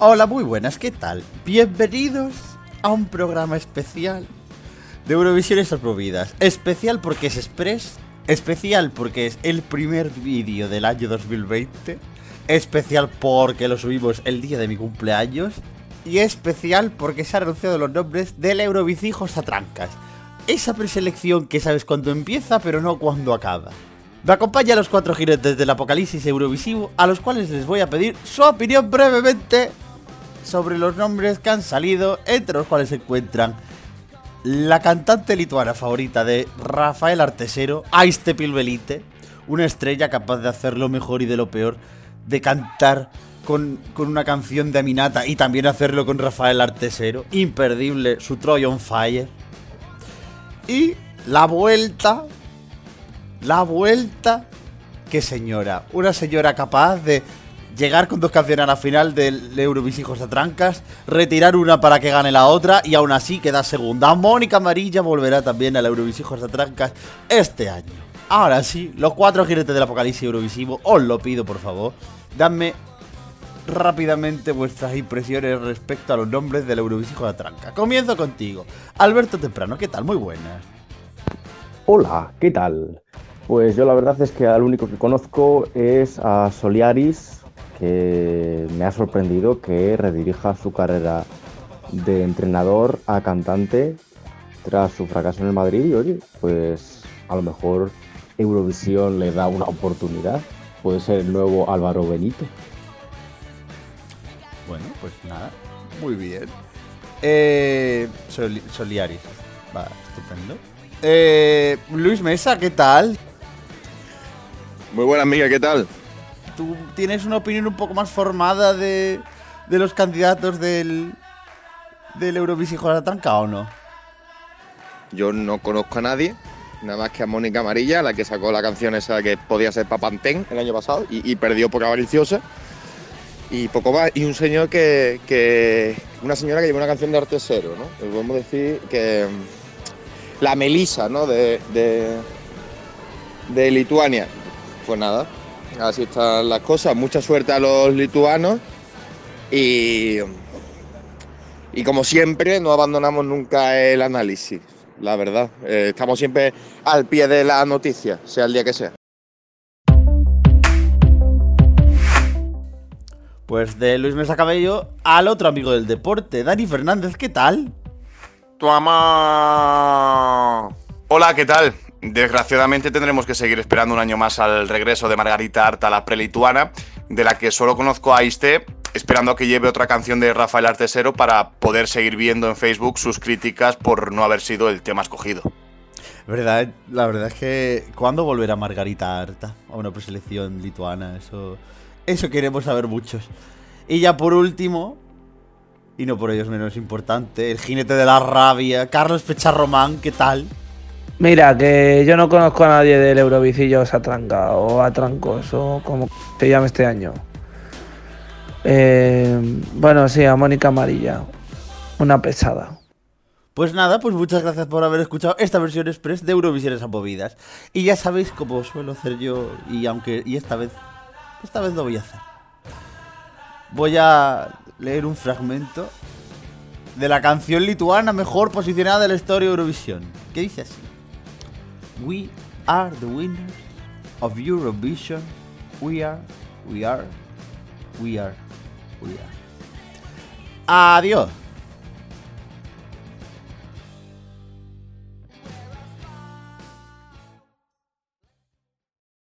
Hola, muy buenas, ¿qué tal? Bienvenidos a un programa especial de Eurovisión Estas Movidas. Especial porque es Express, especial porque es el primer vídeo del año 2020, especial porque lo subimos el día de mi cumpleaños y especial porque se han anunciado los nombres del Eurovicijos a trancas. Esa preselección que sabes cuándo empieza pero no cuándo acaba. Me acompaña a los cuatro jinetes del apocalipsis eurovisivo, a los cuales les voy a pedir su opinión brevemente sobre los nombres que han salido, entre los cuales se encuentran la cantante lituana favorita de Rafael Artesero, Aiste Pilbelite, una estrella capaz de hacer lo mejor y de lo peor, de cantar con, con, una canción de Aminata y también hacerlo con Rafael Artesero, imperdible, su Troy on Fire. Y la vuelta, la vuelta, qué señora, una señora capaz de llegar con dos canciones a la final del Eurovisijos a trancas, retirar una para que gane la otra y aún así queda segunda. Mónica Amarilla volverá también al Eurovisijos a trancas este año. Ahora sí, los cuatro jinetes del apocalipsis eurovisivo, os lo pido por favor, dadme rápidamente vuestras impresiones respecto a los nombres del Eurovisijo a tranca. Comienzo contigo, Alberto Temprano, ¿qué tal? Muy buenas. Hola, ¿qué tal? Pues yo la verdad es que al único que conozco es a Soliaris, que me ha sorprendido que redirija su carrera de entrenador a cantante tras su fracaso en el Madrid y oye, pues a lo mejor Eurovisión le da una oportunidad. Puede ser el nuevo Álvaro Benito. Bueno, pues nada, muy bien. Eh, Soliaris, va, estupendo. Eh, Luis Mesa, ¿qué tal? Muy buena amiga, ¿qué tal? ¿Tú tienes una opinión un poco más formada de, de los candidatos del, del Eurovisión a la tranca o no? Yo no conozco a nadie, nada más que a Mónica Amarilla, la que sacó la canción esa que podía ser Papantén el año pasado y, perdió por avariciosa. Y poco más. Y un señor que. Una señora que lleva una canción de artesero, ¿no? Podemos decir que. La Melisa, ¿no? De, de, de Lituania. Pues nada, Así están las cosas. Mucha suerte a los lituanos y, y como siempre no abandonamos nunca el análisis, la verdad. Eh, estamos siempre al pie de la noticia, sea el día que sea. Pues de Luis Mesa Cabello al otro amigo del deporte, Dani Fernández, ¿qué tal? Tu ama. Hola, ¿qué tal? Desgraciadamente tendremos que seguir esperando un año más al regreso de Margarita Arta, la prelituana, de la que solo conozco a Aiste, esperando a que lleve otra canción de Rafael Artesero para poder seguir viendo en Facebook sus críticas por no haber sido el tema escogido. Verdad, la verdad es que ¿cuándo volverá Margarita Arta a una preselección lituana? Eso, eso queremos saber muchos. Y ya por último, y no por ello es menos importante, el jinete de la rabia, Carlos Pecharromán, ¿qué tal? Mira, que yo no conozco a nadie del Eurovicillo Atranca o Atrancos o como se llame este año. Eh, bueno, sí, a Mónica Amarilla. Una pesada. Pues nada, pues muchas gracias por haber escuchado esta versión express de Eurovisiones Amovidas. Y ya sabéis cómo suelo hacer yo, y aunque y esta vez, esta vez lo voy a hacer. Voy a leer un fragmento de la canción lituana mejor posicionada de la historia de Eurovisión. ¿Qué dice así? We are the winners of Eurovision. We are, we are, we are, we are. Adiós.